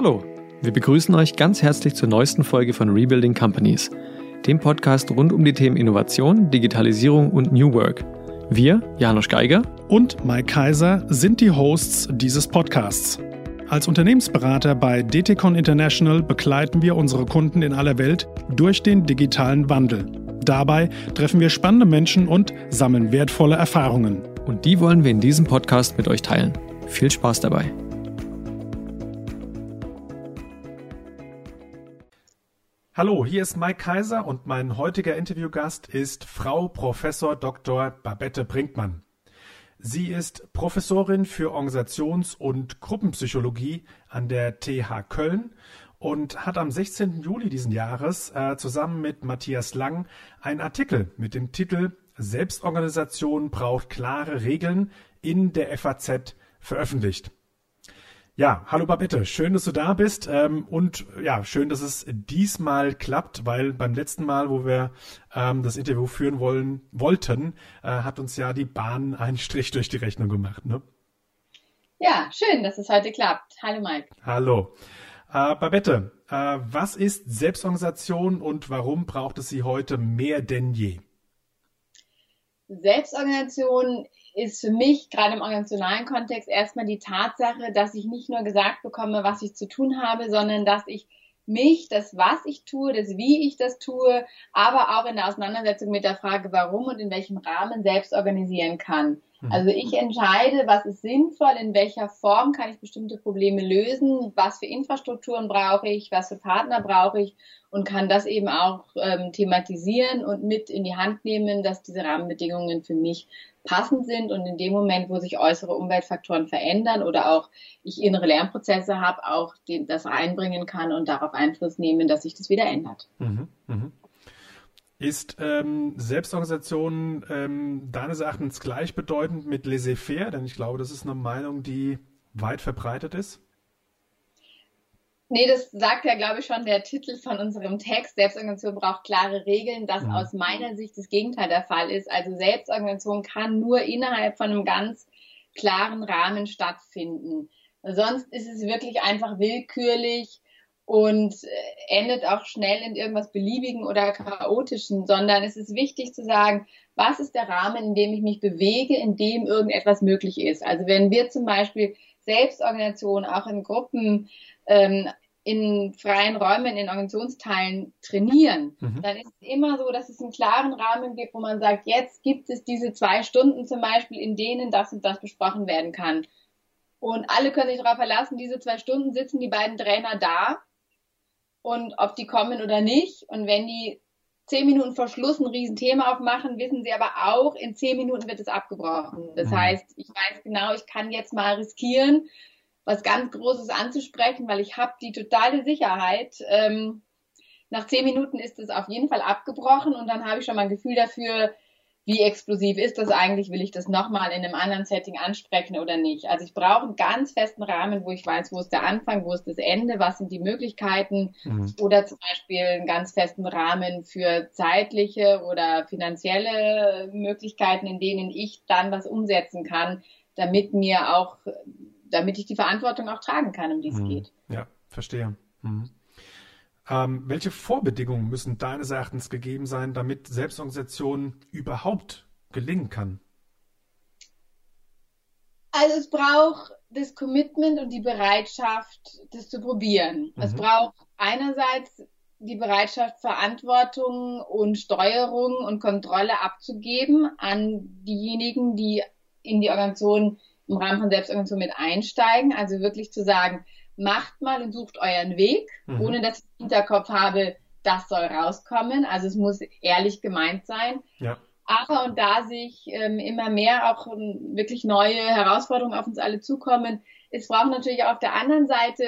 Hallo, wir begrüßen euch ganz herzlich zur neuesten Folge von Rebuilding Companies, dem Podcast rund um die Themen Innovation, Digitalisierung und New Work. Wir, Janusz Geiger und Mike Kaiser, sind die Hosts dieses Podcasts. Als Unternehmensberater bei DTCon International begleiten wir unsere Kunden in aller Welt durch den digitalen Wandel. Dabei treffen wir spannende Menschen und sammeln wertvolle Erfahrungen. Und die wollen wir in diesem Podcast mit euch teilen. Viel Spaß dabei. Hallo, hier ist Mike Kaiser und mein heutiger Interviewgast ist Frau Professor Dr. Babette Brinkmann. Sie ist Professorin für Organisations- und Gruppenpsychologie an der TH Köln und hat am 16. Juli diesen Jahres äh, zusammen mit Matthias Lang einen Artikel mit dem Titel Selbstorganisation braucht klare Regeln in der FAZ veröffentlicht. Ja, hallo Babette, schön, dass du da bist ähm, und ja, schön, dass es diesmal klappt, weil beim letzten Mal, wo wir ähm, das Interview führen wollen, wollten, äh, hat uns ja die Bahn einen Strich durch die Rechnung gemacht, ne? Ja, schön, dass es heute klappt. Hallo Mike. Hallo. Äh, Babette, äh, was ist Selbstorganisation und warum braucht es sie heute mehr denn je? Selbstorganisation ist für mich gerade im organisationalen Kontext erstmal die Tatsache, dass ich nicht nur gesagt bekomme, was ich zu tun habe, sondern dass ich mich, das, was ich tue, das, wie ich das tue, aber auch in der Auseinandersetzung mit der Frage, warum und in welchem Rahmen selbst organisieren kann. Mhm. Also ich entscheide, was ist sinnvoll, in welcher Form kann ich bestimmte Probleme lösen, was für Infrastrukturen brauche ich, was für Partner brauche ich und kann das eben auch ähm, thematisieren und mit in die Hand nehmen, dass diese Rahmenbedingungen für mich passend sind und in dem Moment, wo sich äußere Umweltfaktoren verändern oder auch ich innere Lernprozesse habe, auch den, das einbringen kann und darauf Einfluss nehmen, dass sich das wieder ändert. Mhm, mh. Ist ähm, Selbstorganisation ähm, deines Erachtens gleichbedeutend mit laissez-faire? Denn ich glaube, das ist eine Meinung, die weit verbreitet ist. Nee, das sagt ja, glaube ich, schon der Titel von unserem Text. Selbstorganisation braucht klare Regeln, das mhm. aus meiner Sicht das Gegenteil der Fall ist. Also Selbstorganisation kann nur innerhalb von einem ganz klaren Rahmen stattfinden. Sonst ist es wirklich einfach willkürlich und äh, endet auch schnell in irgendwas Beliebigen oder Chaotischen, sondern es ist wichtig zu sagen, was ist der Rahmen, in dem ich mich bewege, in dem irgendetwas möglich ist. Also wenn wir zum Beispiel Selbstorganisation auch in Gruppen ähm, in freien Räumen, in Organisationsteilen trainieren, mhm. dann ist es immer so, dass es einen klaren Rahmen gibt, wo man sagt, jetzt gibt es diese zwei Stunden zum Beispiel, in denen das und das besprochen werden kann. Und alle können sich darauf verlassen, diese zwei Stunden sitzen die beiden Trainer da und ob die kommen oder nicht. Und wenn die zehn Minuten vor Schluss ein Riesenthema aufmachen, wissen sie aber auch, in zehn Minuten wird es abgebrochen. Das mhm. heißt, ich weiß genau, ich kann jetzt mal riskieren, was ganz Großes anzusprechen, weil ich habe die totale Sicherheit. Ähm, nach zehn Minuten ist es auf jeden Fall abgebrochen und dann habe ich schon mal ein Gefühl dafür, wie explosiv ist das eigentlich? Will ich das nochmal in einem anderen Setting ansprechen oder nicht? Also ich brauche einen ganz festen Rahmen, wo ich weiß, wo ist der Anfang, wo ist das Ende, was sind die Möglichkeiten mhm. oder zum Beispiel einen ganz festen Rahmen für zeitliche oder finanzielle Möglichkeiten, in denen ich dann was umsetzen kann, damit mir auch damit ich die Verantwortung auch tragen kann, um die es mhm. geht. Ja, verstehe. Mhm. Ähm, welche Vorbedingungen müssen deines Erachtens gegeben sein, damit Selbstorganisation überhaupt gelingen kann? Also es braucht das Commitment und die Bereitschaft, das zu probieren. Mhm. Es braucht einerseits die Bereitschaft, Verantwortung und Steuerung und Kontrolle abzugeben an diejenigen, die in die Organisation im Rahmen von Selbstorganisation mit einsteigen. Also wirklich zu sagen, macht mal und sucht euren Weg, mhm. ohne dass ich im Hinterkopf habe, das soll rauskommen. Also es muss ehrlich gemeint sein. Ja. Aber und da sich ähm, immer mehr auch um, wirklich neue Herausforderungen auf uns alle zukommen, es braucht natürlich auch auf der anderen Seite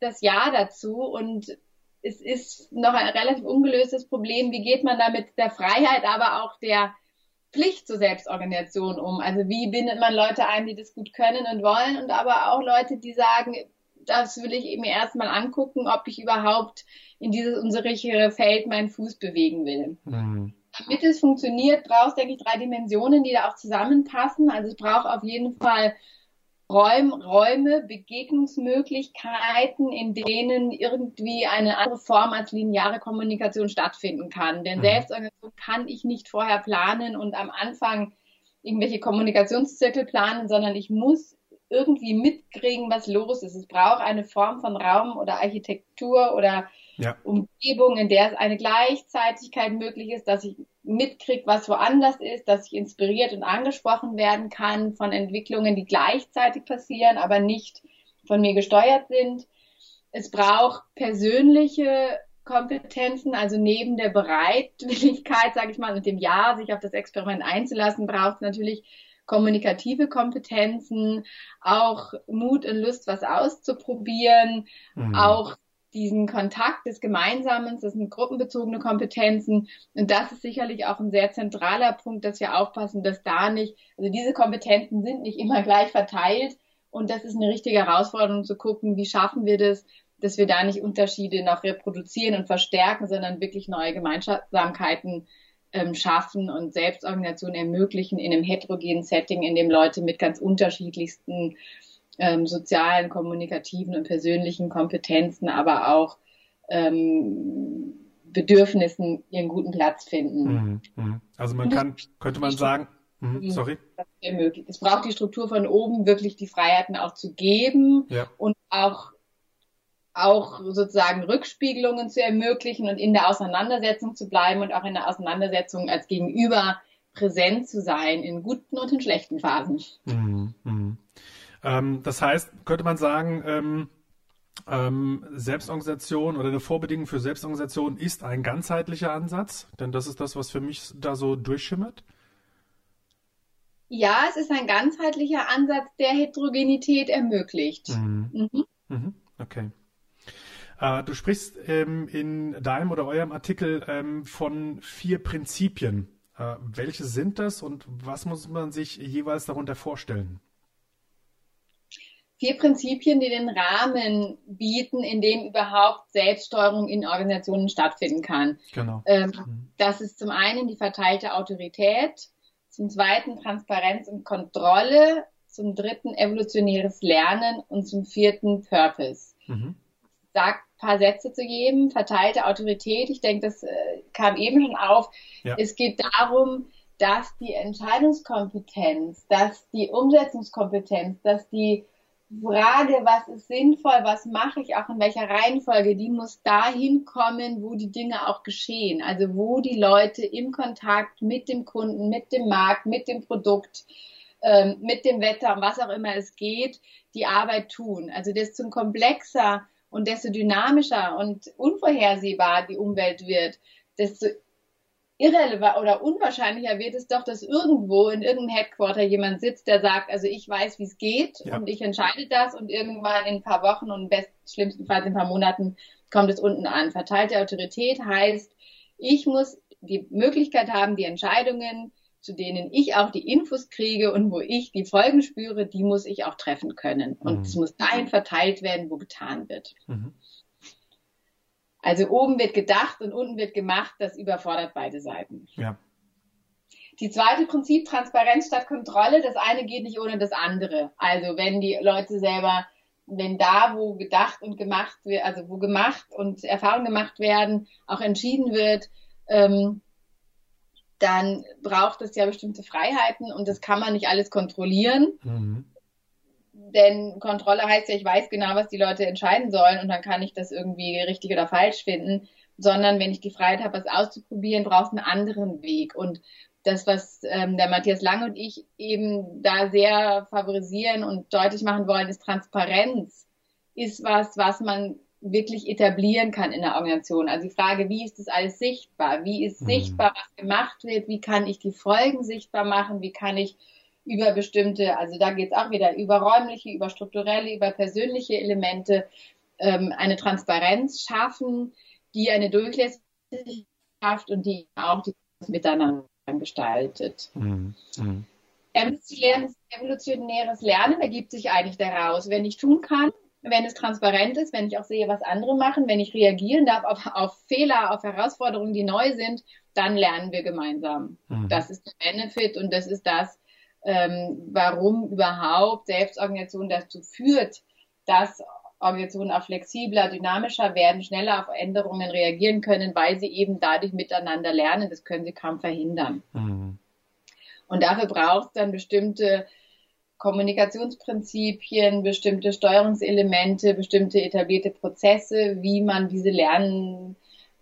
das Ja dazu und es ist noch ein relativ ungelöstes Problem. Wie geht man da mit der Freiheit, aber auch der Pflicht zur Selbstorganisation um? Also wie bindet man Leute ein, die das gut können und wollen und aber auch Leute, die sagen, das will ich eben erstmal angucken, ob ich überhaupt in dieses unsichere Feld meinen Fuß bewegen will. Mhm. Damit es funktioniert, braucht es, denke ich, drei Dimensionen, die da auch zusammenpassen. Also es braucht auf jeden Fall Räum, Räume, Begegnungsmöglichkeiten, in denen irgendwie eine andere Form als lineare Kommunikation stattfinden kann. Denn mhm. Selbstorganisation kann ich nicht vorher planen und am Anfang irgendwelche Kommunikationszirkel planen, sondern ich muss irgendwie mitkriegen, was los ist. Es braucht eine Form von Raum oder Architektur oder ja. Umgebung, in der es eine Gleichzeitigkeit möglich ist, dass ich mitkriege, was woanders ist, dass ich inspiriert und angesprochen werden kann von Entwicklungen, die gleichzeitig passieren, aber nicht von mir gesteuert sind. Es braucht persönliche Kompetenzen, also neben der Bereitwilligkeit, sage ich mal, und dem Ja, sich auf das Experiment einzulassen, braucht es natürlich kommunikative Kompetenzen, auch Mut und Lust, was auszuprobieren, mhm. auch diesen Kontakt des Gemeinsamen, das sind gruppenbezogene Kompetenzen. Und das ist sicherlich auch ein sehr zentraler Punkt, dass wir aufpassen, dass da nicht, also diese Kompetenzen sind nicht immer gleich verteilt. Und das ist eine richtige Herausforderung zu gucken, wie schaffen wir das, dass wir da nicht Unterschiede noch reproduzieren und verstärken, sondern wirklich neue Gemeinsamkeiten ähm, schaffen und Selbstorganisation ermöglichen in einem heterogenen Setting, in dem Leute mit ganz unterschiedlichsten ähm, sozialen, kommunikativen und persönlichen Kompetenzen, aber auch ähm, Bedürfnissen ihren guten Platz finden. Mhm, mhm. Also man kann, könnte man sagen, mhm, sorry. Es braucht die Struktur von oben, wirklich die Freiheiten auch zu geben ja. und auch auch sozusagen Rückspiegelungen zu ermöglichen und in der Auseinandersetzung zu bleiben und auch in der Auseinandersetzung als Gegenüber präsent zu sein in guten und in schlechten Phasen. Mhm, mh. Ähm, das heißt, könnte man sagen, ähm, ähm, Selbstorganisation oder eine Vorbedingung für Selbstorganisation ist ein ganzheitlicher Ansatz, denn das ist das, was für mich da so durchschimmert. Ja, es ist ein ganzheitlicher Ansatz, der Heterogenität ermöglicht. Mhm. Mhm. Mhm. Okay. Äh, du sprichst ähm, in deinem oder eurem Artikel ähm, von vier Prinzipien. Äh, welche sind das und was muss man sich jeweils darunter vorstellen? vier Prinzipien, die den Rahmen bieten, in dem überhaupt Selbststeuerung in Organisationen stattfinden kann. Genau. Ähm, mhm. das ist zum einen die verteilte Autorität, zum zweiten Transparenz und Kontrolle, zum dritten evolutionäres Lernen und zum vierten Purpose. Mhm. Sag ein paar Sätze zu geben. Verteilte Autorität, ich denke, das äh, kam eben schon auf. Ja. Es geht darum, dass die Entscheidungskompetenz, dass die Umsetzungskompetenz, dass die Frage, was ist sinnvoll, was mache ich auch in welcher Reihenfolge, die muss dahin kommen, wo die Dinge auch geschehen. Also wo die Leute im Kontakt mit dem Kunden, mit dem Markt, mit dem Produkt, ähm, mit dem Wetter, was auch immer es geht, die Arbeit tun. Also desto komplexer und desto dynamischer und unvorhersehbar die Umwelt wird, desto irrelevant oder unwahrscheinlicher wird es doch, dass irgendwo in irgendeinem Headquarter jemand sitzt, der sagt, also ich weiß, wie es geht ja. und ich entscheide das und irgendwann in ein paar Wochen und best, schlimmstenfalls in ein paar Monaten kommt es unten an. Verteilte Autorität heißt, ich muss die Möglichkeit haben, die Entscheidungen, zu denen ich auch die Infos kriege und wo ich die Folgen spüre, die muss ich auch treffen können. Und mhm. es muss dahin verteilt werden, wo getan wird. Mhm. Also oben wird gedacht und unten wird gemacht, das überfordert beide Seiten. Ja. Die zweite Prinzip Transparenz statt Kontrolle, das eine geht nicht ohne das andere. Also wenn die Leute selber, wenn da, wo gedacht und gemacht wird, also wo gemacht und Erfahrungen gemacht werden, auch entschieden wird, ähm, dann braucht es ja bestimmte Freiheiten und das kann man nicht alles kontrollieren. Mhm denn Kontrolle heißt ja, ich weiß genau, was die Leute entscheiden sollen und dann kann ich das irgendwie richtig oder falsch finden, sondern wenn ich die Freiheit habe, was auszuprobieren, braucht es einen anderen Weg. Und das, was ähm, der Matthias Lang und ich eben da sehr favorisieren und deutlich machen wollen, ist Transparenz, ist was, was man wirklich etablieren kann in der Organisation. Also die Frage, wie ist das alles sichtbar? Wie ist mhm. sichtbar, was gemacht wird? Wie kann ich die Folgen sichtbar machen? Wie kann ich über bestimmte, also da geht es auch wieder über räumliche, über strukturelle, über persönliche Elemente, ähm, eine Transparenz schaffen, die eine Durchlässigkeit schafft und die auch das Miteinander gestaltet. Mhm. Mhm. Evolutionäres Lernen ergibt sich eigentlich daraus, wenn ich tun kann, wenn es transparent ist, wenn ich auch sehe, was andere machen, wenn ich reagieren darf auf, auf Fehler, auf Herausforderungen, die neu sind, dann lernen wir gemeinsam. Mhm. Das ist der Benefit und das ist das, ähm, warum überhaupt Selbstorganisation dazu führt, dass Organisationen auch flexibler, dynamischer werden, schneller auf Änderungen reagieren können, weil sie eben dadurch miteinander lernen. Das können sie kaum verhindern. Mhm. Und dafür braucht es dann bestimmte Kommunikationsprinzipien, bestimmte Steuerungselemente, bestimmte etablierte Prozesse, wie man diese Lernen,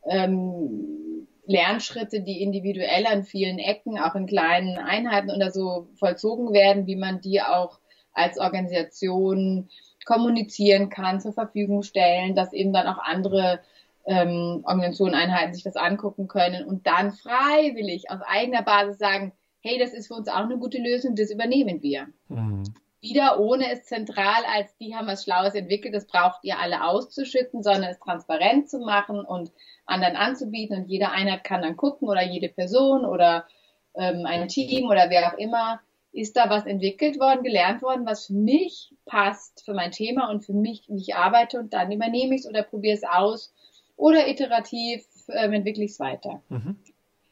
ähm, Lernschritte, die individuell an vielen Ecken, auch in kleinen Einheiten oder so vollzogen werden, wie man die auch als Organisation kommunizieren kann, zur Verfügung stellen, dass eben dann auch andere ähm, Organisationen, Einheiten sich das angucken können und dann freiwillig auf eigener Basis sagen, hey, das ist für uns auch eine gute Lösung, das übernehmen wir. Mhm. Wieder ohne es zentral als die haben was Schlaues entwickelt, das braucht ihr alle auszuschütten, sondern es transparent zu machen und anderen anzubieten und jede Einheit kann dann gucken oder jede Person oder ähm, ein Team oder wer auch immer ist da was entwickelt worden, gelernt worden, was für mich passt, für mein Thema und für mich, wie ich arbeite und dann übernehme ich es oder probiere es aus oder iterativ ähm, entwickle ich es weiter. Mhm.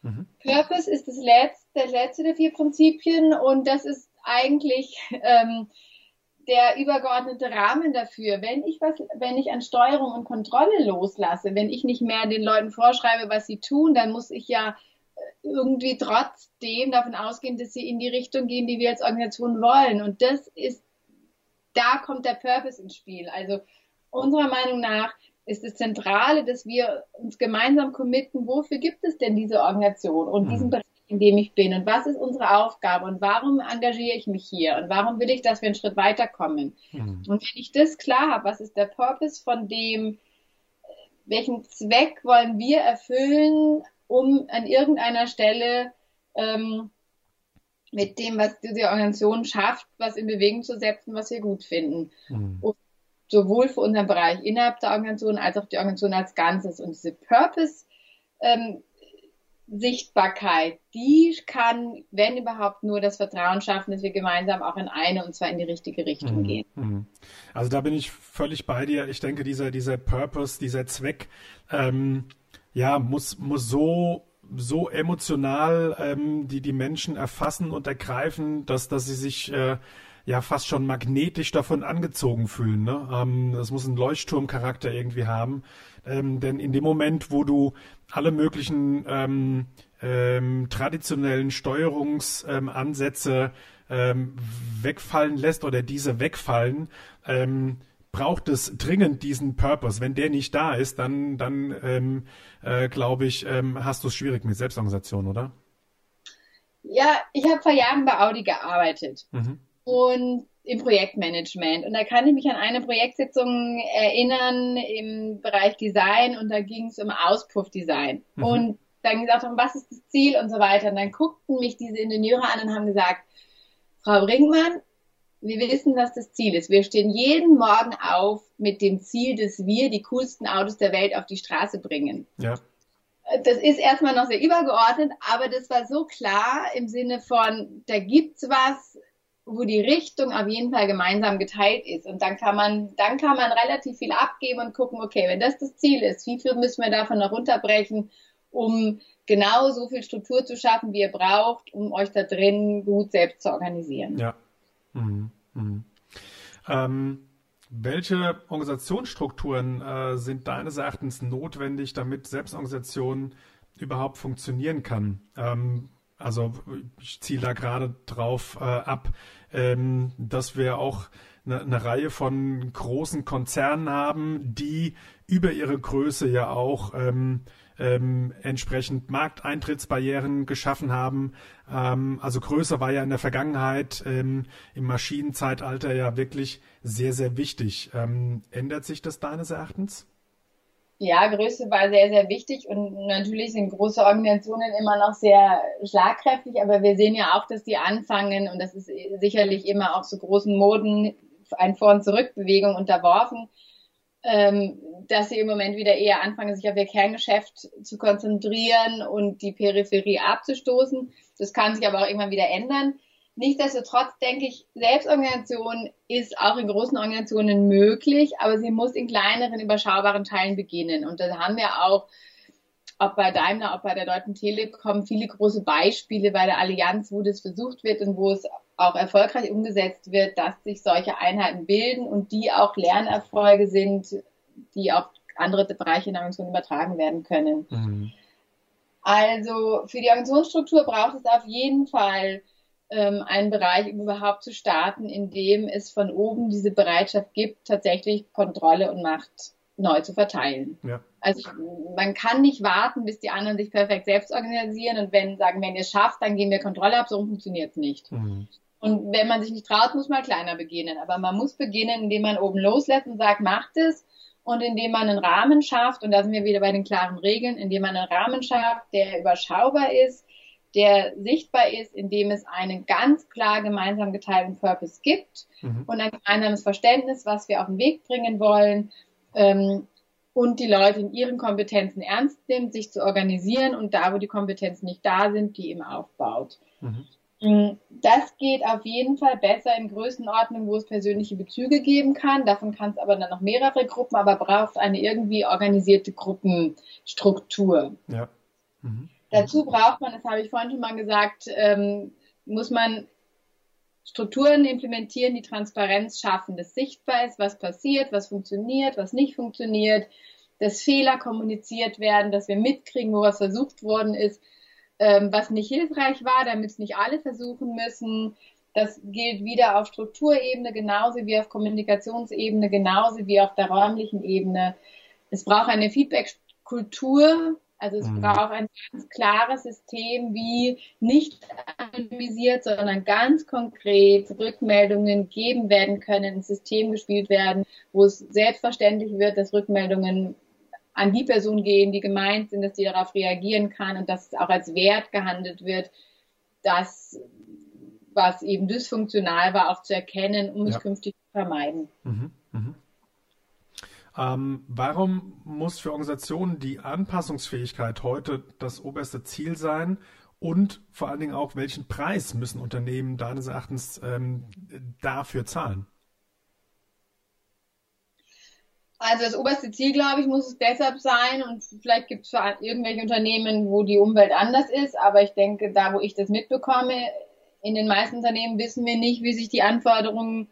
Mhm. Purpose ist das letzte, das letzte der vier Prinzipien und das ist eigentlich ähm, der übergeordnete Rahmen dafür. Wenn ich was, wenn ich an Steuerung und Kontrolle loslasse, wenn ich nicht mehr den Leuten vorschreibe, was sie tun, dann muss ich ja irgendwie trotzdem davon ausgehen, dass sie in die Richtung gehen, die wir als Organisation wollen. Und das ist, da kommt der Purpose ins Spiel. Also unserer Meinung nach ist das Zentrale, dass wir uns gemeinsam committen, wofür gibt es denn diese Organisation und mhm. diesen Bereich, in dem ich bin und was ist unsere Aufgabe und warum engagiere ich mich hier und warum will ich, dass wir einen Schritt weiterkommen. Mhm. Und wenn ich das klar habe, was ist der Purpose von dem, welchen Zweck wollen wir erfüllen um an irgendeiner Stelle ähm, mit dem, was diese Organisation schafft, was in Bewegung zu setzen, was wir gut finden. Mhm. sowohl für unseren Bereich innerhalb der Organisation als auch die Organisation als Ganzes. Und diese Purpose ähm, Sichtbarkeit, die kann, wenn überhaupt, nur das Vertrauen schaffen, dass wir gemeinsam auch in eine und zwar in die richtige Richtung mhm. gehen. Mhm. Also da bin ich völlig bei dir. Ich denke, dieser, dieser Purpose, dieser Zweck, ähm, ja, muss, muss so, so emotional ähm, die, die Menschen erfassen und ergreifen, dass, dass sie sich äh, ja fast schon magnetisch davon angezogen fühlen. Ne? Ähm, das muss einen Leuchtturmcharakter irgendwie haben. Ähm, denn in dem Moment, wo du alle möglichen ähm, ähm, traditionellen Steuerungsansätze ähm, wegfallen lässt oder diese wegfallen, ähm, braucht es dringend diesen Purpose. Wenn der nicht da ist, dann, dann ähm, äh, glaube ich, ähm, hast du es schwierig mit Selbstorganisation, oder? Ja, ich habe vor Jahren bei Audi gearbeitet mhm. Und im Projektmanagement. Und da kann ich mich an eine Projektsitzung erinnern im Bereich Design und da ging es um Auspuffdesign. Mhm. Und dann gesagt haben, was ist das Ziel und so weiter. Und dann guckten mich diese Ingenieure an und haben gesagt, Frau Brinkmann, wir wissen, was das Ziel ist. Wir stehen jeden Morgen auf mit dem Ziel, dass wir die coolsten Autos der Welt auf die Straße bringen. Ja. Das ist erstmal noch sehr übergeordnet, aber das war so klar im Sinne von, da gibt's was, wo die Richtung auf jeden Fall gemeinsam geteilt ist. Und dann kann man, dann kann man relativ viel abgeben und gucken, okay, wenn das das Ziel ist, wie viel müssen wir davon noch runterbrechen, um genau so viel Struktur zu schaffen, wie ihr braucht, um euch da drin gut selbst zu organisieren. Ja, Mhm. Mhm. Ähm, welche Organisationsstrukturen äh, sind deines Erachtens notwendig, damit Selbstorganisation überhaupt funktionieren kann? Ähm, also ich ziele da gerade drauf äh, ab, ähm, dass wir auch eine, eine Reihe von großen Konzernen haben, die über ihre Größe ja auch ähm, ähm, entsprechend Markteintrittsbarrieren geschaffen haben. Ähm, also Größe war ja in der Vergangenheit ähm, im Maschinenzeitalter ja wirklich sehr, sehr wichtig. Ähm, ändert sich das deines Erachtens? Ja, Größe war sehr, sehr wichtig und natürlich sind große Organisationen immer noch sehr schlagkräftig, aber wir sehen ja auch, dass die anfangen und das ist sicherlich immer auch so großen Moden ein Vor- und Zurückbewegung unterworfen ähm, dass sie im Moment wieder eher anfangen, sich auf ihr Kerngeschäft zu konzentrieren und die Peripherie abzustoßen. Das kann sich aber auch irgendwann wieder ändern. Nichtsdestotrotz denke ich, Selbstorganisation ist auch in großen Organisationen möglich, aber sie muss in kleineren, überschaubaren Teilen beginnen. Und da haben wir auch, ob bei Daimler, ob bei der Deutschen Telekom, viele große Beispiele bei der Allianz, wo das versucht wird und wo es auch erfolgreich umgesetzt wird, dass sich solche Einheiten bilden und die auch Lernerfolge sind, die auf andere Bereiche in der Organisation übertragen werden können. Mhm. Also für die Organisationsstruktur braucht es auf jeden Fall ähm, einen Bereich, überhaupt zu starten, in dem es von oben diese Bereitschaft gibt, tatsächlich Kontrolle und Macht neu zu verteilen. Ja. Also man kann nicht warten, bis die anderen sich perfekt selbst organisieren und wenn sagen, wenn ihr es schafft, dann gehen wir Kontrolle ab, so funktioniert es nicht. Mhm. Und wenn man sich nicht traut, muss man kleiner beginnen. Aber man muss beginnen, indem man oben loslässt und sagt, macht es und indem man einen Rahmen schafft, und da sind wir wieder bei den klaren Regeln, indem man einen Rahmen schafft, der überschaubar ist, der sichtbar ist, indem es einen ganz klar gemeinsam geteilten Purpose gibt mhm. und ein gemeinsames Verständnis, was wir auf den Weg bringen wollen ähm, und die Leute in ihren Kompetenzen ernst nimmt, sich zu organisieren und da, wo die Kompetenzen nicht da sind, die eben aufbaut. Mhm. Mm, das geht auf jeden Fall besser in Größenordnung, wo es persönliche Bezüge geben kann. Davon kann es aber dann noch mehrere Gruppen, aber braucht eine irgendwie organisierte Gruppenstruktur. Ja. Mhm. Dazu braucht man, das habe ich vorhin schon mal gesagt, ähm, muss man Strukturen implementieren, die Transparenz schaffen, dass sichtbar ist, was passiert, was funktioniert, was nicht funktioniert, dass Fehler kommuniziert werden, dass wir mitkriegen, wo was versucht worden ist, ähm, was nicht hilfreich war, damit es nicht alle versuchen müssen. Das gilt wieder auf Strukturebene genauso wie auf Kommunikationsebene, genauso wie auf der räumlichen Ebene. Es braucht eine Feedback-Kultur, also es mhm. braucht ein ganz klares System, wie nicht anonymisiert, sondern ganz konkret Rückmeldungen geben werden können, ein System gespielt werden, wo es selbstverständlich wird, dass Rückmeldungen an die Person gehen, die gemeint sind, dass die darauf reagieren kann und dass es auch als Wert gehandelt wird, das, was eben dysfunktional war, auch zu erkennen, um ja. es künftig zu vermeiden. Mhm. Mhm. Ähm, warum muss für Organisationen die Anpassungsfähigkeit heute das oberste Ziel sein? Und vor allen Dingen auch, welchen Preis müssen Unternehmen deines Erachtens ähm, dafür zahlen? Also das oberste Ziel, glaube ich, muss es deshalb sein und vielleicht gibt es irgendwelche Unternehmen, wo die Umwelt anders ist, aber ich denke, da wo ich das mitbekomme, in den meisten Unternehmen wissen wir nicht, wie sich die Anforderungen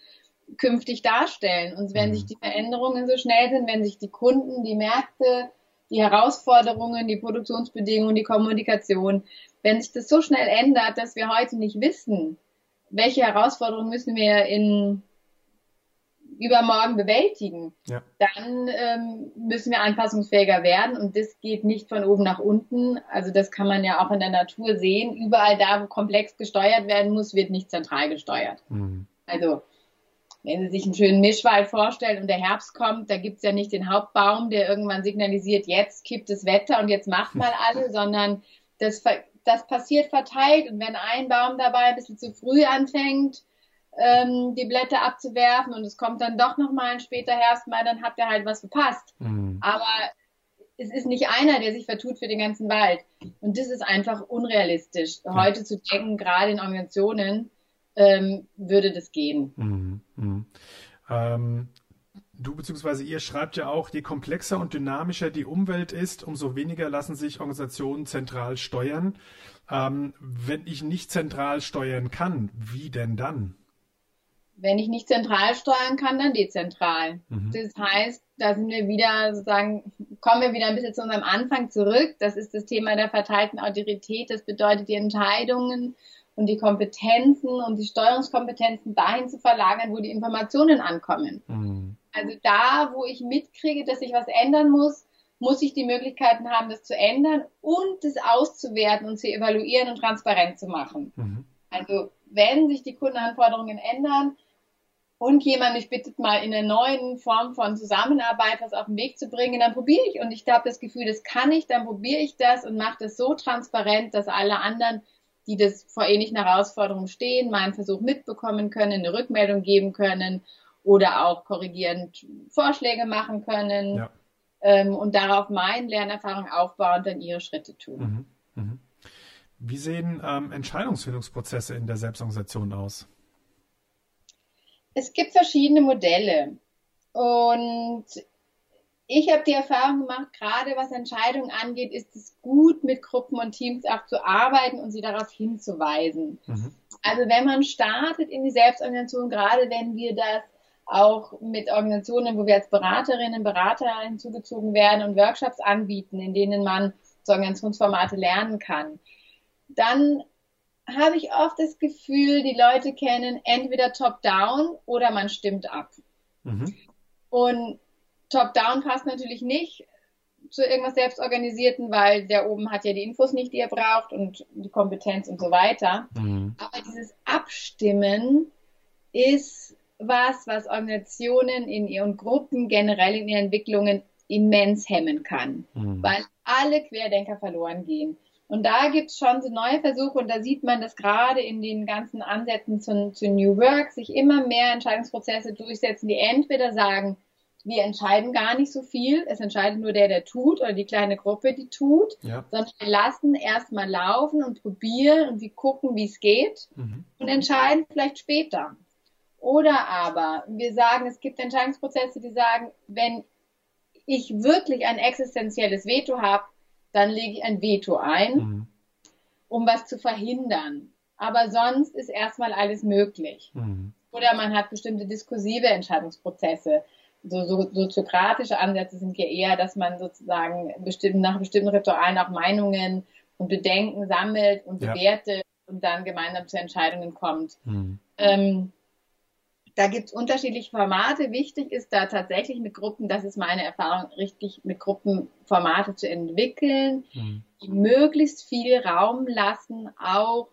künftig darstellen. Und wenn mhm. sich die Veränderungen so schnell sind, wenn sich die Kunden, die Märkte, die Herausforderungen, die Produktionsbedingungen, die Kommunikation, wenn sich das so schnell ändert, dass wir heute nicht wissen, welche Herausforderungen müssen wir in übermorgen bewältigen, ja. dann ähm, müssen wir anpassungsfähiger werden und das geht nicht von oben nach unten. Also das kann man ja auch in der Natur sehen. Überall da, wo komplex gesteuert werden muss, wird nicht zentral gesteuert. Mhm. Also wenn Sie sich einen schönen Mischwald vorstellen und der Herbst kommt, da gibt's ja nicht den Hauptbaum, der irgendwann signalisiert, jetzt kippt das Wetter und jetzt macht mal alle, sondern das, das passiert verteilt und wenn ein Baum dabei ein bisschen zu früh anfängt, ähm, die Blätter abzuwerfen und es kommt dann doch nochmal ein später Herbst mal, dann habt ihr halt was verpasst. Mhm. Aber es ist nicht einer, der sich vertut für den ganzen Wald. Und das ist einfach unrealistisch. Heute zu denken, gerade in Organisationen, ähm, würde das gehen. Mhm. Mhm. Ähm, du bzw. ihr schreibt ja auch, je komplexer und dynamischer die Umwelt ist, umso weniger lassen sich Organisationen zentral steuern. Ähm, wenn ich nicht zentral steuern kann, wie denn dann? wenn ich nicht zentral steuern kann, dann dezentral. Mhm. Das heißt, da sind wir wieder sozusagen, kommen wir wieder ein bisschen zu unserem Anfang zurück. Das ist das Thema der verteilten Autorität. Das bedeutet, die Entscheidungen und die Kompetenzen und die Steuerungskompetenzen dahin zu verlagern, wo die Informationen ankommen. Mhm. Also da, wo ich mitkriege, dass sich was ändern muss, muss ich die Möglichkeiten haben, das zu ändern und das auszuwerten und zu evaluieren und transparent zu machen. Mhm. Also wenn sich die Kundenanforderungen ändern, und jemand mich bittet, mal in einer neuen Form von Zusammenarbeit was auf den Weg zu bringen, dann probiere ich. Und ich habe das Gefühl, das kann ich, dann probiere ich das und mache das so transparent, dass alle anderen, die das vor ähnlichen Herausforderungen stehen, meinen Versuch mitbekommen können, eine Rückmeldung geben können oder auch korrigierend Vorschläge machen können ja. ähm, und darauf meine Lernerfahrung aufbauen und dann ihre Schritte tun. Mhm. Mhm. Wie sehen ähm, Entscheidungsfindungsprozesse in der Selbstorganisation aus? es gibt verschiedene Modelle und ich habe die Erfahrung gemacht, gerade was Entscheidungen angeht, ist es gut, mit Gruppen und Teams auch zu arbeiten und sie darauf hinzuweisen. Mhm. Also wenn man startet in die Selbstorganisation, gerade wenn wir das auch mit Organisationen, wo wir als Beraterinnen, Berater hinzugezogen werden und Workshops anbieten, in denen man so Organisationsformate lernen kann, dann habe ich oft das Gefühl, die Leute kennen entweder Top-Down oder man stimmt ab. Mhm. Und Top-Down passt natürlich nicht zu irgendwas Selbstorganisierten, weil der oben hat ja die Infos nicht, die er braucht und die Kompetenz und so weiter. Mhm. Aber dieses Abstimmen ist was, was Organisationen in ihren Gruppen generell in ihren Entwicklungen immens hemmen kann, mhm. weil alle Querdenker verloren gehen. Und da gibt es schon so neue Versuche und da sieht man, dass gerade in den ganzen Ansätzen zu, zu New Work sich immer mehr Entscheidungsprozesse durchsetzen, die entweder sagen, wir entscheiden gar nicht so viel, es entscheidet nur der, der tut oder die kleine Gruppe, die tut, ja. sondern wir lassen erstmal laufen und probieren und wir gucken, wie es geht mhm. und entscheiden vielleicht später. Oder aber wir sagen, es gibt Entscheidungsprozesse, die sagen, wenn ich wirklich ein existenzielles Veto habe, dann lege ich ein Veto ein, mhm. um was zu verhindern. Aber sonst ist erstmal alles möglich. Mhm. Oder man hat bestimmte diskursive Entscheidungsprozesse so, so soziokratische Ansätze sind ja eher, dass man sozusagen bestimmt, nach bestimmten Ritualen auch Meinungen und Bedenken sammelt und ja. bewertet und dann gemeinsam zu Entscheidungen kommt. Mhm. Ähm, da gibt es unterschiedliche Formate. Wichtig ist da tatsächlich mit Gruppen, das ist meine Erfahrung, richtig mit Gruppen Formate zu entwickeln, mhm. die möglichst viel Raum lassen, auch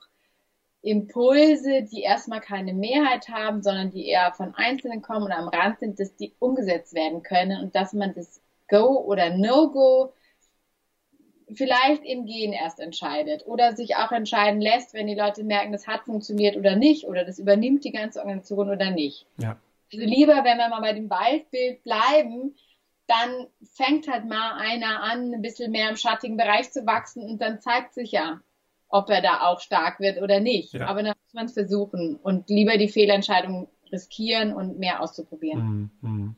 Impulse, die erstmal keine Mehrheit haben, sondern die eher von Einzelnen kommen und am Rand sind, dass die umgesetzt werden können und dass man das Go oder No-Go vielleicht im Gehen erst entscheidet oder sich auch entscheiden lässt, wenn die Leute merken, das hat funktioniert oder nicht oder das übernimmt die ganze Organisation oder nicht. Ja. Also lieber, wenn wir mal bei dem Waldbild bleiben, dann fängt halt mal einer an, ein bisschen mehr im schattigen Bereich zu wachsen und dann zeigt sich ja, ob er da auch stark wird oder nicht. Ja. Aber dann muss man es versuchen und lieber die Fehlentscheidung riskieren und mehr auszuprobieren. Mhm. mhm.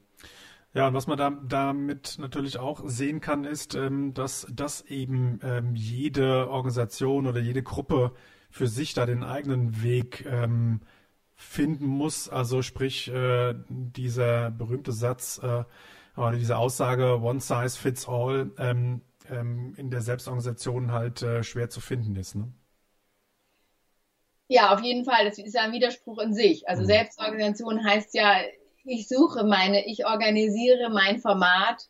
Ja, und was man da, damit natürlich auch sehen kann, ist, ähm, dass, dass eben ähm, jede Organisation oder jede Gruppe für sich da den eigenen Weg ähm, finden muss. Also sprich, äh, dieser berühmte Satz äh, oder diese Aussage One Size Fits All, ähm, in der Selbstorganisation halt äh, schwer zu finden ist. Ne? Ja, auf jeden Fall. Das ist ja ein Widerspruch in sich. Also mhm. Selbstorganisation heißt ja, ich suche meine, ich organisiere mein Format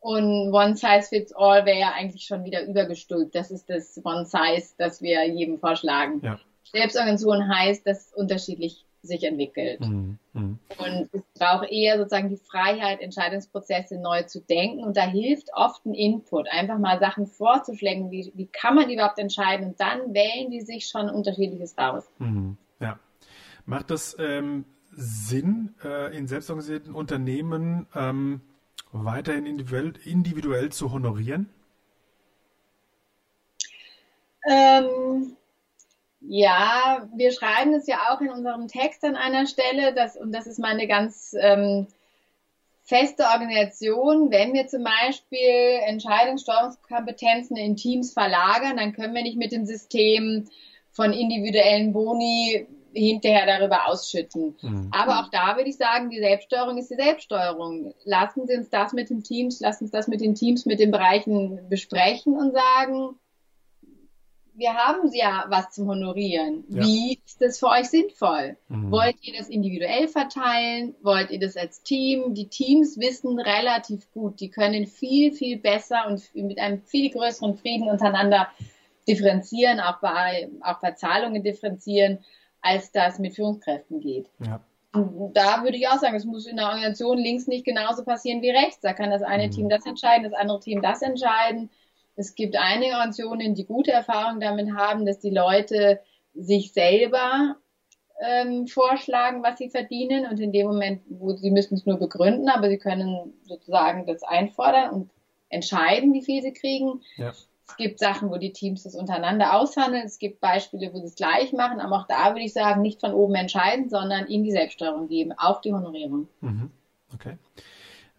und One Size Fits All wäre ja eigentlich schon wieder übergestülpt. Das ist das One Size, das wir jedem vorschlagen. Ja. Selbstorganisation heißt, dass unterschiedlich sich entwickelt. Mhm. Mhm. Und es braucht eher sozusagen die Freiheit, Entscheidungsprozesse neu zu denken. Und da hilft oft ein Input, einfach mal Sachen vorzuschlägen, wie, wie kann man die überhaupt entscheiden. Und dann wählen die sich schon unterschiedliches raus. Mhm. Ja. Macht das ähm, Sinn, äh, in selbstorganisierten Unternehmen ähm, weiterhin individuell, individuell zu honorieren? Ähm, ja, wir schreiben es ja auch in unserem Text an einer Stelle, dass, und das ist meine ganz ähm, feste Organisation. Wenn wir zum Beispiel Entscheidungssteuerungskompetenzen in Teams verlagern, dann können wir nicht mit dem System von individuellen Boni hinterher darüber ausschütten. Mhm. Aber auch da würde ich sagen, die Selbststeuerung ist die Selbststeuerung. Lassen Sie uns das mit den Teams, lassen uns das mit den Teams, mit den Bereichen besprechen und sagen, wir haben ja was zum Honorieren. Ja. Wie ist das für euch sinnvoll? Mhm. Wollt ihr das individuell verteilen? Wollt ihr das als Team? Die Teams wissen relativ gut. Die können viel, viel besser und mit einem viel größeren Frieden untereinander differenzieren, auch bei, auch bei Zahlungen differenzieren, als das mit Führungskräften geht. Ja. Und da würde ich auch sagen, es muss in der Organisation links nicht genauso passieren wie rechts. Da kann das eine mhm. Team das entscheiden, das andere Team das entscheiden. Es gibt einige Organisationen, die gute Erfahrungen damit haben, dass die Leute sich selber ähm, vorschlagen, was sie verdienen und in dem Moment, wo sie müssen es nur begründen, aber sie können sozusagen das einfordern und entscheiden, wie viel sie kriegen. Ja. Es gibt Sachen, wo die Teams das untereinander aushandeln. Es gibt Beispiele, wo sie es gleich machen, aber auch da würde ich sagen, nicht von oben entscheiden, sondern ihnen die Selbststeuerung geben, auch die Honorierung. Mhm. Okay.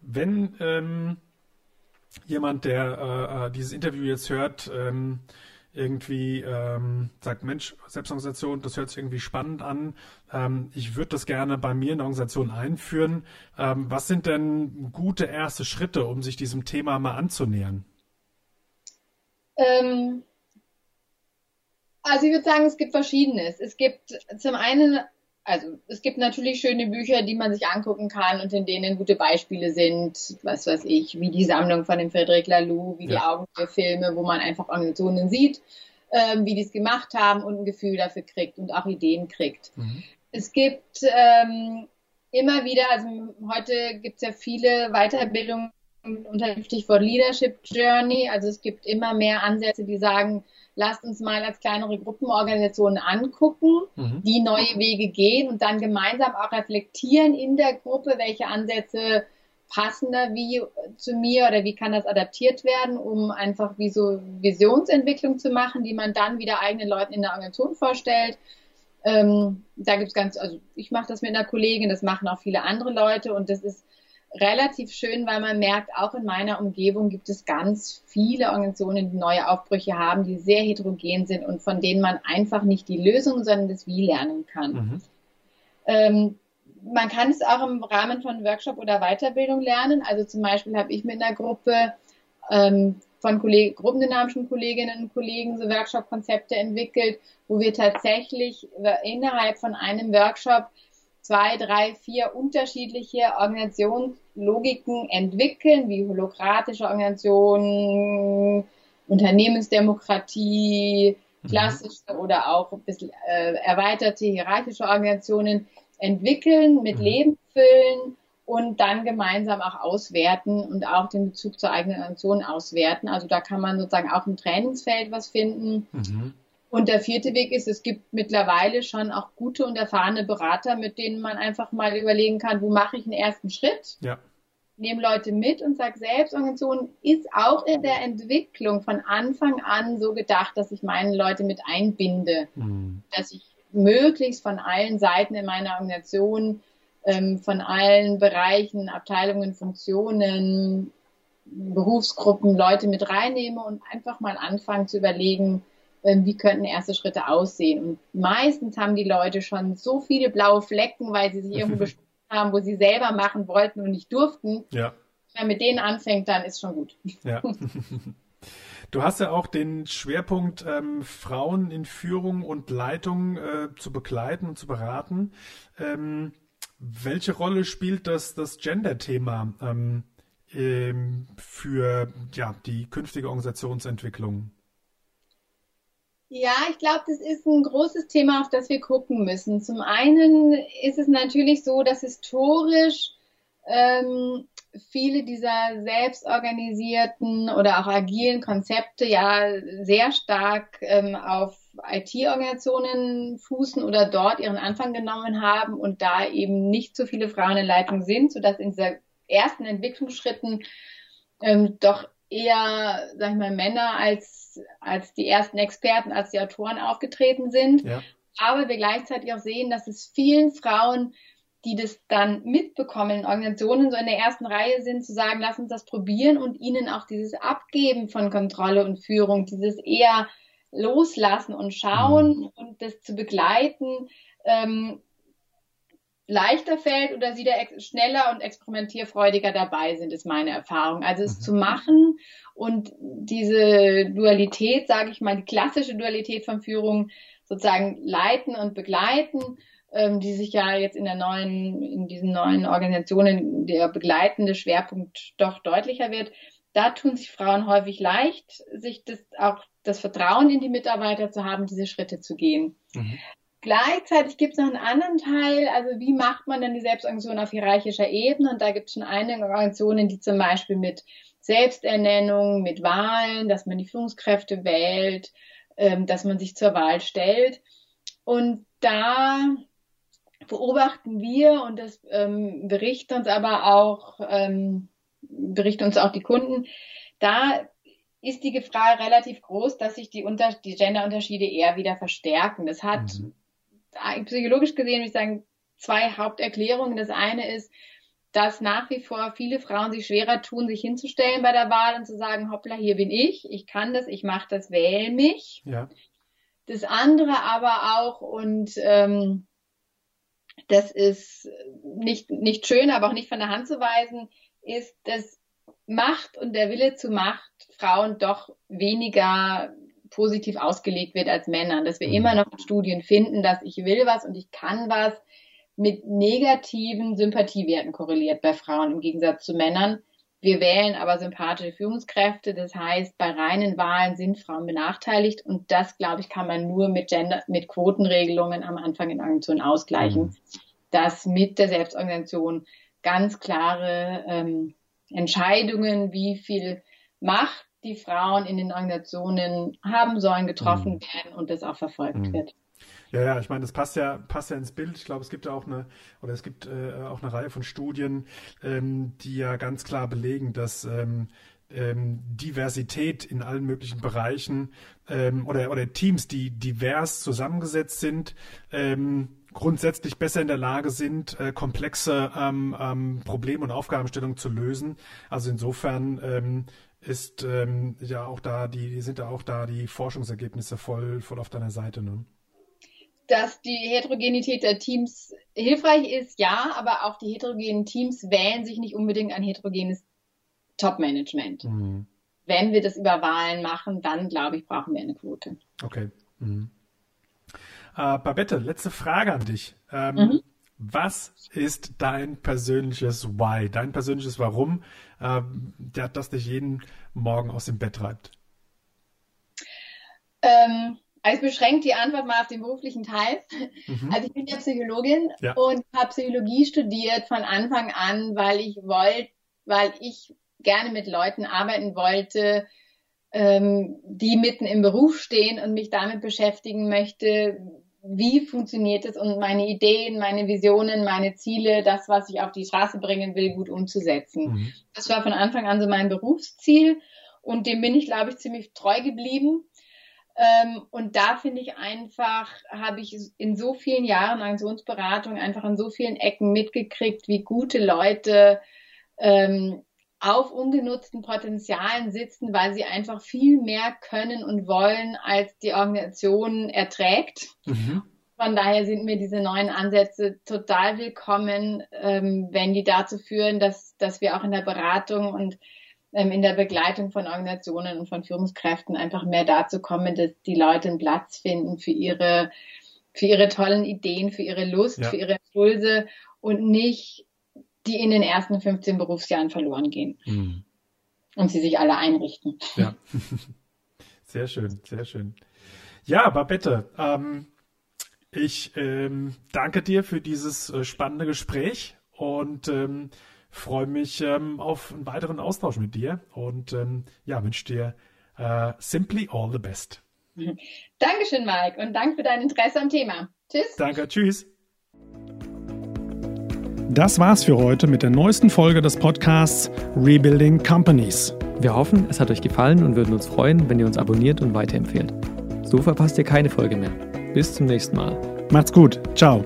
Wenn ähm, jemand, der äh, äh, dieses Interview jetzt hört, ähm, irgendwie ähm, sagt, Mensch, Selbstorganisation, das hört sich irgendwie spannend an. Ähm, ich würde das gerne bei mir in der Organisation einführen. Ähm, was sind denn gute erste Schritte, um sich diesem Thema mal anzunähern? Ähm, also ich würde sagen, es gibt Verschiedenes. Es gibt zum einen also es gibt natürlich schöne Bücher, die man sich angucken kann und in denen gute Beispiele sind, was weiß ich, wie die Sammlung von dem Friedrich Laloux, wie ja. die Augen der Filme, wo man einfach Organisationen sieht, ähm, wie die es gemacht haben und ein Gefühl dafür kriegt und auch Ideen kriegt. Mhm. Es gibt ähm, immer wieder, also heute gibt es ja viele Weiterbildungen unter dem Stichwort Leadership Journey, also es gibt immer mehr Ansätze, die sagen, lasst uns mal als kleinere Gruppenorganisationen angucken, mhm. die neue Wege gehen und dann gemeinsam auch reflektieren in der Gruppe, welche Ansätze passen da wie zu mir oder wie kann das adaptiert werden, um einfach wie so Visionsentwicklung zu machen, die man dann wieder eigenen Leuten in der Organisation vorstellt. Ähm, da gibt's ganz, also ich mache das mit einer Kollegin, das machen auch viele andere Leute und das ist relativ schön, weil man merkt, auch in meiner Umgebung gibt es ganz viele Organisationen, die neue Aufbrüche haben, die sehr heterogen sind und von denen man einfach nicht die Lösung, sondern das Wie lernen kann. Mhm. Ähm, man kann es auch im Rahmen von Workshop oder Weiterbildung lernen. Also zum Beispiel habe ich mit einer Gruppe ähm, von Kolleg gruppendynamischen Kolleginnen und Kollegen so Workshop-Konzepte entwickelt, wo wir tatsächlich innerhalb von einem Workshop zwei, drei, vier unterschiedliche Organisationslogiken entwickeln, wie holokratische Organisationen, Unternehmensdemokratie, mhm. klassische oder auch ein bisschen äh, erweiterte hierarchische Organisationen entwickeln, mit mhm. Leben füllen und dann gemeinsam auch auswerten und auch den Bezug zur eigenen Organisation auswerten. Also da kann man sozusagen auch im Trainingsfeld was finden. Mhm. Und der vierte Weg ist, es gibt mittlerweile schon auch gute und erfahrene Berater, mit denen man einfach mal überlegen kann, wo mache ich einen ersten Schritt? Ja. Nehme Leute mit und sage, Selbstorganisation ist auch in der Entwicklung von Anfang an so gedacht, dass ich meine Leute mit einbinde, mhm. dass ich möglichst von allen Seiten in meiner Organisation, ähm, von allen Bereichen, Abteilungen, Funktionen, Berufsgruppen Leute mit reinnehme und einfach mal anfangen zu überlegen, wie könnten erste Schritte aussehen. Und meistens haben die Leute schon so viele blaue Flecken, weil sie sich irgendwo bestimmt haben, wo sie selber machen wollten und nicht durften. Ja. Wenn man mit denen anfängt, dann ist schon gut. Ja. Du hast ja auch den Schwerpunkt ähm, Frauen in Führung und Leitung äh, zu begleiten und zu beraten. Ähm, welche Rolle spielt das, das Gender-Thema ähm, ähm für ja, die künftige Organisationsentwicklung? Ja, ich glaube, das ist ein großes Thema, auf das wir gucken müssen. Zum einen ist es natürlich so, dass historisch ähm, viele dieser selbstorganisierten oder auch agilen Konzepte ja sehr stark ähm, auf IT-Organisationen fußen oder dort ihren Anfang genommen haben und da eben nicht so viele Frauen in Leitung sind, sodass in dieser ersten Entwicklungsschritten ähm, doch eher, sag ich mal, Männer als, als die ersten Experten, als die Autoren aufgetreten sind. Ja. Aber wir gleichzeitig auch sehen, dass es vielen Frauen, die das dann mitbekommen, in Organisationen so in der ersten Reihe sind, zu sagen, lass uns das probieren und ihnen auch dieses Abgeben von Kontrolle und Führung, dieses eher loslassen und schauen mhm. und das zu begleiten, ähm, leichter fällt oder sie da schneller und experimentierfreudiger dabei sind, ist meine Erfahrung. Also es mhm. zu machen und diese Dualität, sage ich mal, die klassische Dualität von Führung sozusagen leiten und begleiten, ähm, die sich ja jetzt in der neuen, in diesen neuen Organisationen der begleitende Schwerpunkt doch deutlicher wird. Da tun sich Frauen häufig leicht, sich das auch das Vertrauen in die Mitarbeiter zu haben, diese Schritte zu gehen. Mhm. Gleichzeitig gibt es noch einen anderen Teil, also wie macht man denn die Selbstorganisation auf hierarchischer Ebene? Und da gibt es schon einige Organisationen, die zum Beispiel mit Selbsternennung, mit Wahlen, dass man die Führungskräfte wählt, ähm, dass man sich zur Wahl stellt. Und da beobachten wir und das ähm, berichten uns aber auch, ähm, berichten uns auch die Kunden, da ist die Gefahr relativ groß, dass sich die, Unter die Genderunterschiede eher wieder verstärken. Das hat mhm psychologisch gesehen würde ich sagen, zwei Haupterklärungen. Das eine ist, dass nach wie vor viele Frauen sich schwerer tun, sich hinzustellen bei der Wahl und zu sagen, hoppla, hier bin ich, ich kann das, ich mache das, wähle mich. Ja. Das andere aber auch, und ähm, das ist nicht, nicht schön, aber auch nicht von der Hand zu weisen, ist, dass Macht und der Wille zu Macht Frauen doch weniger positiv ausgelegt wird als Männern. Dass wir mhm. immer noch Studien finden, dass ich will was und ich kann was mit negativen Sympathiewerten korreliert bei Frauen im Gegensatz zu Männern. Wir wählen aber sympathische Führungskräfte. Das heißt, bei reinen Wahlen sind Frauen benachteiligt. Und das, glaube ich, kann man nur mit Gender, mit Quotenregelungen am Anfang in Organisationen ausgleichen, mhm. dass mit der Selbstorganisation ganz klare ähm, Entscheidungen, wie viel Macht die Frauen in den Organisationen haben sollen, getroffen mhm. werden und das auch verfolgt mhm. wird. Ja, ja, ich meine, das passt ja, passt ja ins Bild. Ich glaube, es gibt ja auch eine, oder es gibt äh, auch eine Reihe von Studien, ähm, die ja ganz klar belegen, dass ähm, ähm, Diversität in allen möglichen Bereichen ähm, oder, oder Teams, die divers zusammengesetzt sind, ähm, grundsätzlich besser in der Lage sind, äh, komplexe ähm, ähm, Probleme und Aufgabenstellungen zu lösen. Also insofern ähm, ist ähm, ja auch da die sind ja auch da die Forschungsergebnisse voll voll auf deiner Seite. Ne? Dass die Heterogenität der Teams hilfreich ist, ja, aber auch die heterogenen Teams wählen sich nicht unbedingt ein heterogenes Top-Management. Mhm. Wenn wir das über Wahlen machen, dann glaube ich, brauchen wir eine Quote. Okay. Mhm. Äh, Babette, letzte Frage an dich. Ähm, mhm. Was ist dein persönliches Why, dein persönliches Warum, äh, der, das dich jeden Morgen aus dem Bett treibt? Ähm, also beschränkt die Antwort mal auf den beruflichen Teil. Mhm. Also ich bin ja Psychologin ja. und habe Psychologie studiert von Anfang an, weil ich wollte, weil ich gerne mit Leuten arbeiten wollte, ähm, die mitten im Beruf stehen und mich damit beschäftigen möchte, wie funktioniert es und meine Ideen, meine Visionen, meine Ziele, das, was ich auf die Straße bringen will, gut umzusetzen. Mhm. Das war von Anfang an so mein Berufsziel und dem bin ich, glaube ich, ziemlich treu geblieben. Ähm, und da finde ich einfach, habe ich in so vielen Jahren Organisationsberatung einfach an so vielen Ecken mitgekriegt, wie gute Leute ähm, auf ungenutzten Potenzialen sitzen, weil sie einfach viel mehr können und wollen, als die Organisation erträgt. Mhm. Von daher sind mir diese neuen Ansätze total willkommen, ähm, wenn die dazu führen, dass, dass wir auch in der Beratung und ähm, in der Begleitung von Organisationen und von Führungskräften einfach mehr dazu kommen, dass die Leute einen Platz finden für ihre, für ihre tollen Ideen, für ihre Lust, ja. für ihre Impulse und nicht die in den ersten 15 Berufsjahren verloren gehen. Mhm. Und sie sich alle einrichten. Ja. Sehr schön, sehr schön. Ja, Babette, ähm, ich ähm, danke dir für dieses äh, spannende Gespräch und ähm, freue mich ähm, auf einen weiteren Austausch mit dir und ähm, ja, wünsche dir äh, simply all the best. Dankeschön, Mike, und danke für dein Interesse am Thema. Tschüss. Danke, tschüss. Das war's für heute mit der neuesten Folge des Podcasts Rebuilding Companies. Wir hoffen, es hat euch gefallen und würden uns freuen, wenn ihr uns abonniert und weiterempfehlt. So verpasst ihr keine Folge mehr. Bis zum nächsten Mal. Macht's gut. Ciao.